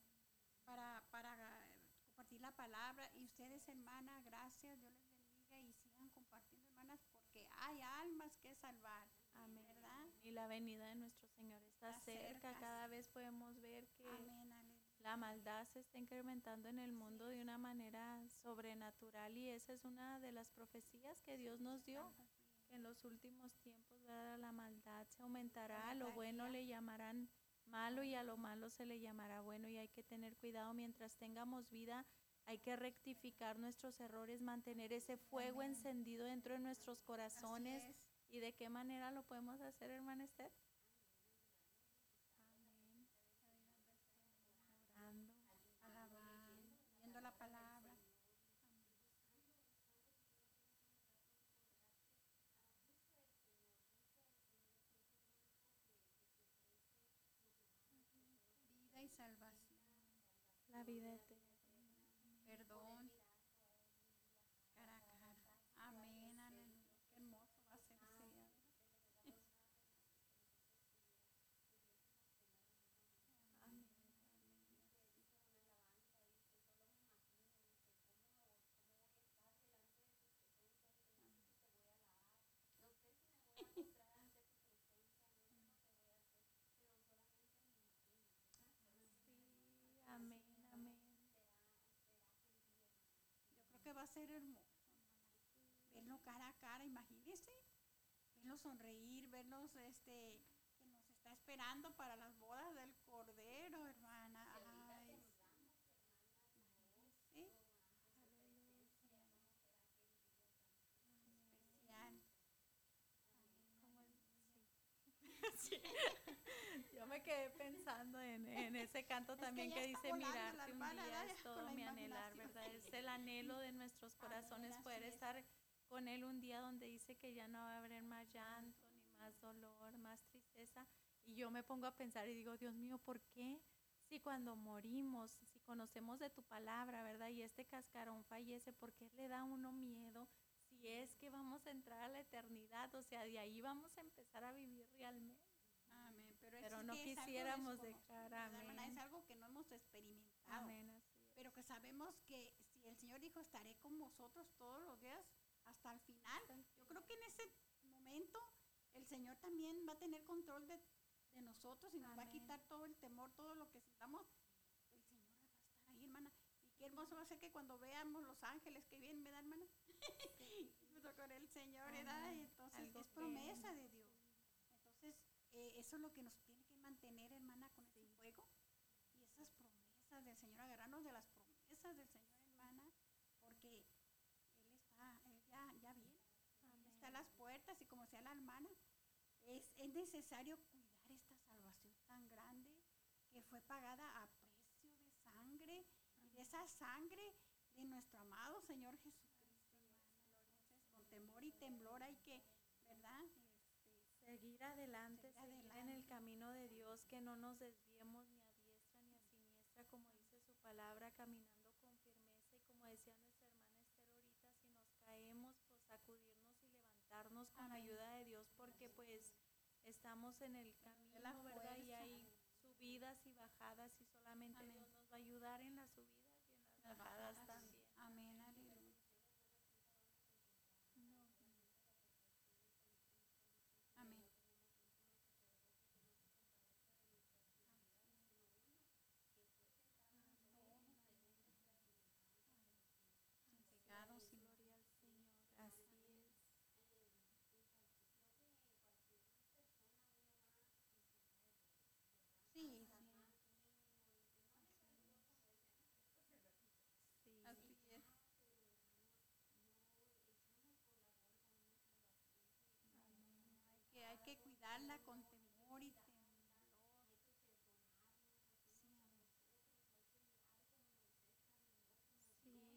S2: para, para eh, compartir la palabra. Y ustedes, hermana, gracias, Dios les bendiga y sigan compartiendo, hermanas, porque hay almas que salvar,
S1: Amén.
S2: ¿verdad?
S1: Y la venida de nuestro Señor está,
S2: Está
S1: cerca.
S2: cerca.
S1: Cada vez podemos ver que
S2: Amén.
S1: La maldad se está incrementando en el mundo de una manera sobrenatural y esa es una de las profecías que Dios nos dio. Que en los últimos tiempos ¿verdad? la maldad se aumentará, a lo bueno le llamarán malo y a lo malo se le llamará bueno y hay que tener cuidado mientras tengamos vida. Hay que rectificar nuestros errores, mantener ese fuego
S2: Amén.
S1: encendido dentro de nuestros corazones.
S2: es.
S1: ¿Y de qué manera lo podemos hacer, hermana Esther? Amén. Orando.
S2: Alabando, leyendo la palabra. Vida y salvación,
S1: La vida eterna.
S2: perdón, cara a cara. Amén, aleluya. Qué hermoso va a ser ese día. ¿verdad?
S1: Amén. Sí, amén, amén.
S2: Yo creo que va a ser hermoso, hermana. Verlo cara a cara, imagínese. Verlo sonreír, verlos este que nos está esperando para las bodas del Cordero, hermana. Ay. Especial.
S1: Sí. Me quedé pensando en, en ese canto
S2: Es que
S1: también que, dice mirarte un día es todo mi anhelar. ¿verdad? Es el anhelo de nuestros corazones
S2: Amén,
S1: poder estar con Él un día donde dice que ya no va a haber más llanto, ni más dolor, más tristeza. Y yo me pongo a pensar y digo, Dios mío, ¿por qué? Si cuando morimos, si conocemos de tu palabra, ¿verdad? Y este cascarón fallece, ¿por qué le da a uno miedo? Si es que vamos a entrar a la eternidad, o sea, de ahí vamos a empezar a vivir realmente.
S2: Amén. Pero,
S1: Pero no quisiéramos
S2: desconocido,
S1: dejar, amén.
S2: Es algo que no hemos experimentado.
S1: Amén, así es.
S2: Pero que sabemos que si el Señor dijo, estaré con vosotros todos los días hasta el final. Yo creo que en ese momento el Señor también va a tener control de, de nosotros y nos va a
S1: Amén.
S2: quitar todo el temor, todo lo que sintamos. El Señor va a estar ahí, hermana. Y qué hermoso va a ser que cuando veamos los ángeles que vienen, ¿verdad, hermana? Junto con el Señor, ¿verdad?
S1: Amén.
S2: Entonces
S1: Algo
S2: es promesa de Dios. Eh, eso es lo que nos tiene que mantener, hermana, con ese fuego. Y esas promesas del Señor, agarrarnos de las promesas del Señor, hermana, porque Él está, Él ya, ya viene. Está a las puertas y como sea la hermana, es, es necesario cuidar esta salvación tan grande que fue pagada a precio de sangre y de esa sangre de nuestro amado Señor Jesucristo. Entonces, con temor y temblor hay que,
S1: Seguir adelante,
S2: Seguir
S1: en el camino de Dios, que no nos desviemos ni a diestra ni a siniestra, como dice su palabra, caminando con firmeza y como decía nuestra hermana Esther ahorita, si nos caemos, pues sacudirnos y levantarnos con la
S2: Amén.
S1: ayuda de Dios, porque pues estamos en el camino,
S2: la
S1: ¿verdad? Y hay subidas y bajadas y solamente
S2: Amén.
S1: Dios nos va a ayudar en las subidas y en las
S2: las
S1: bajadas
S2: bajadas.
S1: también.
S2: Amén, aleluya.
S1: No,
S2: Amén. Sin pecado, sin
S1: gloria al Señor, así es.
S2: Sí, sí. Cuidarla con temor y temblor.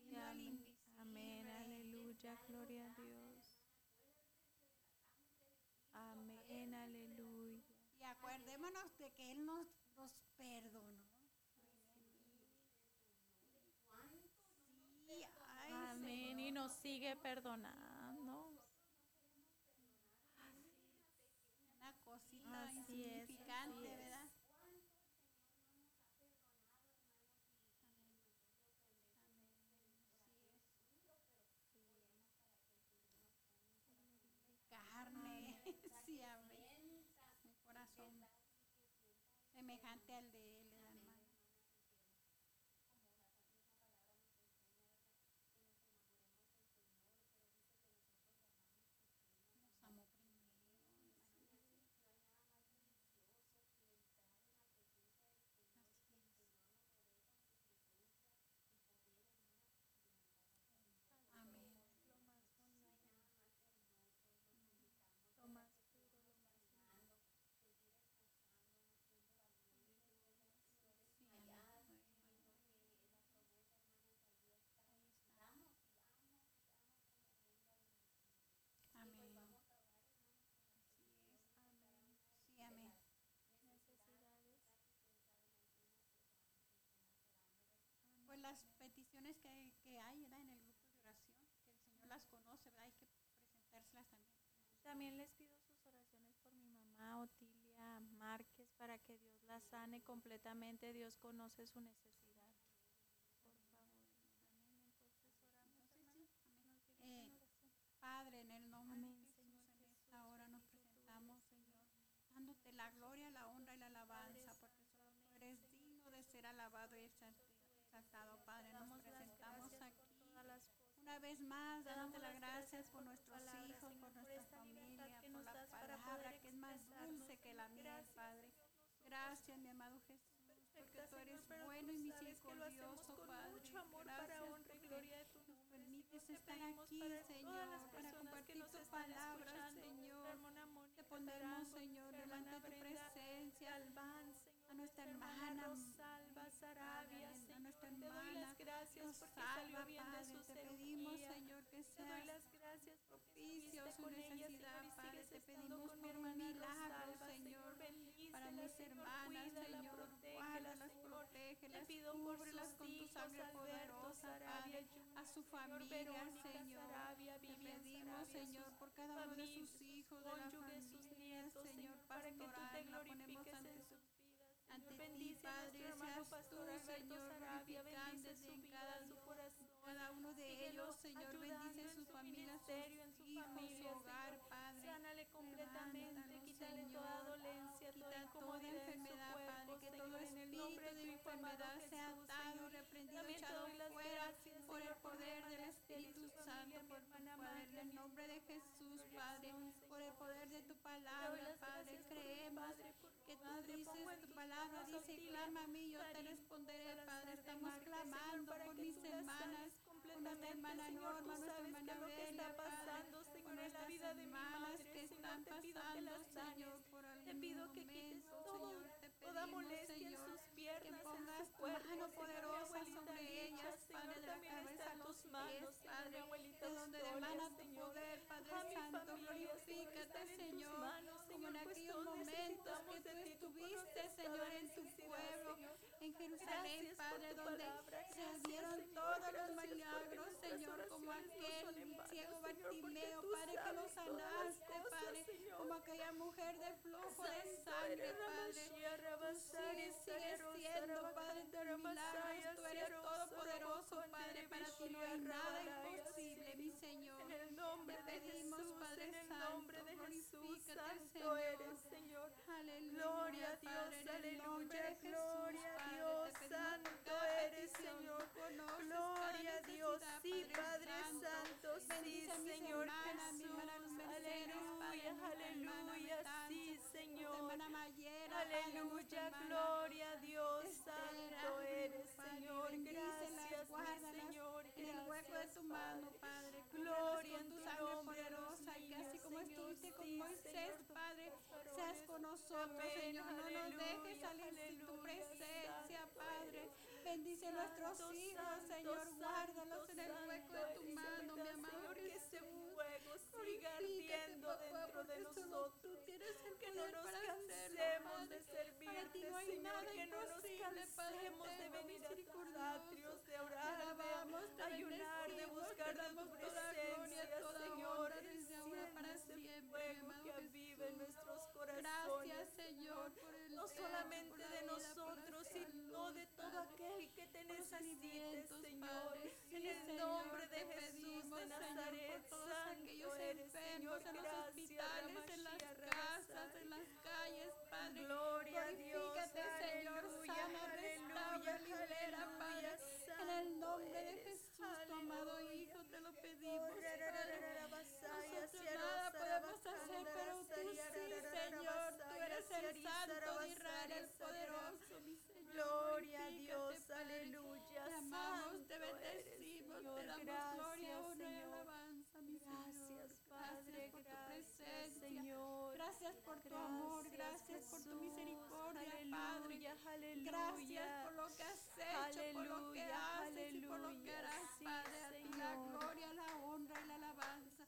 S2: Sí, amén.
S1: Amén, aleluya, gloria a Dios. Amén, aleluya.
S2: Y acuérdémonos de que Él nos, nos perdonó. Sí, ay,
S1: Amén, y nos sigue perdonando.
S2: una cosita
S1: Así es,
S2: insignificante,
S1: así es.
S2: ¿verdad? Carne, sí, amén. Un corazón semejante al de él, ¿verdad, hermano? Nos amó primero, imagínense. Así es. Amén.
S1: Lo más bonito, lo más puro, lo más lindo.
S2: Sí, amén. Amén. Así es.
S1: Amén.
S2: Sí, amén.
S1: Necesidades.
S2: Pues las peticiones que, que hay ¿verdad? en el grupo de oración, que el Señor las conoce, ¿verdad? hay que presentárselas también.
S1: También les pido sus oraciones por mi mamá Otilia Márquez para que Dios la sane completamente. Dios conoce su necesidad. Por favor. Amén. Entonces oramos,
S2: Entonces, sí, amén. Eh. Padre, en el nombre
S1: Amén,
S2: de Jesús,
S1: Señor
S2: en
S1: Jesús,
S2: esta hora nos presentamos, Señor, dándote la gloria, la honra y la alabanza, porque solo tú eres digno de ser alabado y exalta- Padre. Nos presentamos
S1: por
S2: aquí una vez más,
S1: Te
S2: dándote las gracias por
S1: por
S2: nuestros hijos,
S1: Señor,
S2: por
S1: por
S2: nuestra
S1: libertad
S2: familia,
S1: que
S2: por
S1: nos
S2: la palabra que es más dulce que la miel,
S1: Gracias,
S2: Padre. Gracias, mi amado Jesús, porque tú eres
S1: Señor,
S2: bueno y misericordioso, Padre.
S1: mucho amor
S2: Gracias
S1: para honra y gloria de tu
S2: nos
S1: nombre.
S2: permites
S1: Señor, te
S2: estar aquí, Señor, para compartir
S1: nos
S2: tu palabra, Señor. Te ponemos, Señor, delante de tu presencia. A nuestra
S1: hermana porque bien de
S2: Padre, te pedimos. Señor, que
S1: Te doy
S2: seas
S1: las gracias
S2: propicio su
S1: ella,
S2: necesidad, Padre. Te pedimos
S1: mi
S2: por un
S1: hermana
S2: milagro, Señor,
S1: bendícela,
S2: para mis hermanas, Señor. Guárdalas,
S1: pido por
S2: cúbrelas con tu sangre poderosa, Padre. A su familia, Señor. Te pedimos, Señor, por cada uno de sus hijos, de la familia, Señor,
S1: para que tú te
S2: pastoral, la ponemos ante
S1: sus vidas.
S2: ante
S1: Señor,
S2: ti,
S1: bendice
S2: Padre,
S1: hermano
S2: seas
S1: pastor
S2: tú, Señor,
S1: Sarabia, bendice su
S2: de ellos, Señor, bendice
S1: en
S2: su familia,
S1: ministerio, en su
S2: hijos,
S1: familia,
S2: su hogar,
S1: Señor.
S2: Padre.
S1: Sánale completamente, quítale toda dolencia, toda
S2: Quita toda enfermedad, Padre, que todo
S1: en el
S2: espíritu
S1: nombre
S2: de enfermedad sea atado, reprendido, echado fuera por el poder del Espíritu Santo, por en
S1: mi
S2: nombre de Jesús, Padre, por el poder de tu palabra, Padre, creemos que tú dices, tu palabra dice, clama a mí, yo te responderé, Padre, estamos clamando por mis hermanas,
S1: Señor, tú sabes qué es lo que está
S2: Padre,
S1: pasando, Señor, en la vida de mi madre,
S2: que
S1: Señor,
S2: están
S1: te pido que
S2: pasando,
S1: las sanes. Te pido que quites todo, toda molestia en sus piernas, en
S2: pongas
S1: su
S2: tu
S1: cuerpo,
S2: mano
S1: Señor, mi
S2: poderosa sobre ellas,
S1: Señor,
S2: la
S1: también está en
S2: los
S1: tus manos,
S2: Padre,
S1: abuelita
S2: de donde demana tu
S1: Señor.
S2: poder, Padre Santo, glorifícate, Señor,
S1: Señor,
S2: en
S1: pues
S2: aquellos momentos que tú estuviste, Señor, en tu pueblo. En Jerusalén, Padre, donde
S1: palabra,
S2: se dieron
S1: Señor,
S2: todos los milagros, Señor, como aquel ciego Bartimeo, Padre, que lo sanaste,
S1: cosas,
S2: Padre,
S1: Señor.
S2: como aquella mujer de flujo de sangre, Padre. Sigues
S1: Sarero,
S2: siendo, Padre,
S1: Sarabakandaramasaya,
S2: milagros, tú eres todopoderoso, Padre, para ti no hay nada imposible, mi Señor.
S1: En el nombre
S2: Te
S1: de
S2: pedimos,
S1: Jesús,
S2: Padre
S1: en el nombre de Jesús, Santo eres, Señor.
S2: Aleluya,
S1: Gloria a Dios, aleluya,
S2: de
S1: gloria
S2: Padre,
S1: Dios, santo eres, Señor. Gloria a Dios, sí, Padre Santo, sí, Señor Jesús. Aleluya, aleluya, sí, Señor. Aleluya, gloria a Dios, santo Señor. Gracias,
S2: guárdalas
S1: Señor.
S2: en el hueco de tu mano,
S1: Padre. Gloria en
S2: tu sangre poderosa, así
S1: niños,
S2: como estuviste con Moisés, Padre, seas con nosotros, Señor. No nos dejes salir sin tu presencia, Padre. Bendice a nuestros hijos, Señor. Guárdalos en el hueco de tu mano, mi
S1: ¿verdad,
S2: amado Jesús.
S1: Fuego siga ardiendo dentro de nosotros.
S2: Tú tienes el
S1: Que no nos cansemos de servirte, Señor,
S2: nada
S1: que no nos cansemos de venir a tus atrios, de orar, de ayunar, de buscar de tu presencia, Señor.
S2: para siempre,
S1: fuego que
S2: Jesús.
S1: nuestros corazones.
S2: Gracias, Señor, por el
S1: no solamente de nosotros, sino de todo aquel que te necesite, Señor. En el nombre de Jesús de Nazaret, Santo
S2: aquellos enfermos en los hospitales, en las casas, en las calles, Padre.
S1: Gloria a Dios,
S2: Señor, sana, restaura, libera, Padre. En el nombre de Jesús, tu amado. Hijo, te lo pedimos, Padre.
S1: rarararabasaya,
S2: Nosotros nada podemos hacer, pero tú sí, Señor. Tú eres el Santo de Israel, el poderoso, mi Señor.
S1: Gloria a Dios, aleluya.
S2: Te amamos, te bendecimos, te damos gloria, honra y alabanza, tu presencia.
S1: Señor,
S2: gracias por tu gracias, amor, gracias Jesús, por tu misericordia, aleluya, Padre.
S1: Aleluya,
S2: gracias por lo que has hecho, aleluya, por lo que haces y por lo que harás, Padre. A ti la gloria, la honra y la alabanza.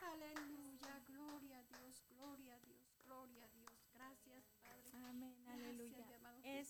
S2: Aleluya.